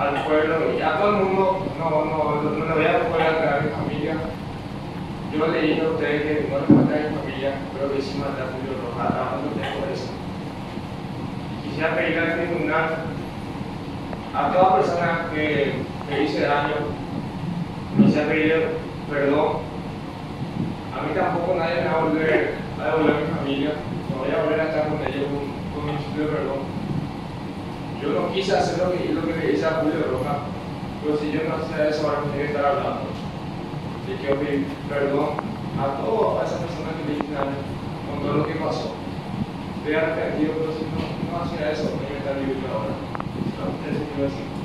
al pueblo y a todo el mundo, no, no, no, le voy a poder traer a mi familia. Yo le dije a ustedes que no le maté a mi familia, pero que sí a Julio Rojas, no tengo eso. Quisiera pedir al tribunal a toda persona que me hice daño, quisiera pedir perdón. A mí tampoco nadie me va a volver a devolver a mi familia, no voy a volver a estar con ellos con, con mi de perdón. No quise hacer lo que, lo que a Julio Roja, pero si yo no hacía eso, ahora tiene que estar hablando. Y quiero pedir perdón a todas esas personas que me hicieron con todo lo que pasó. Estoy arrepentido, pero si no, no hacía eso, me iba a estar viviendo ahora. Eso es lo que.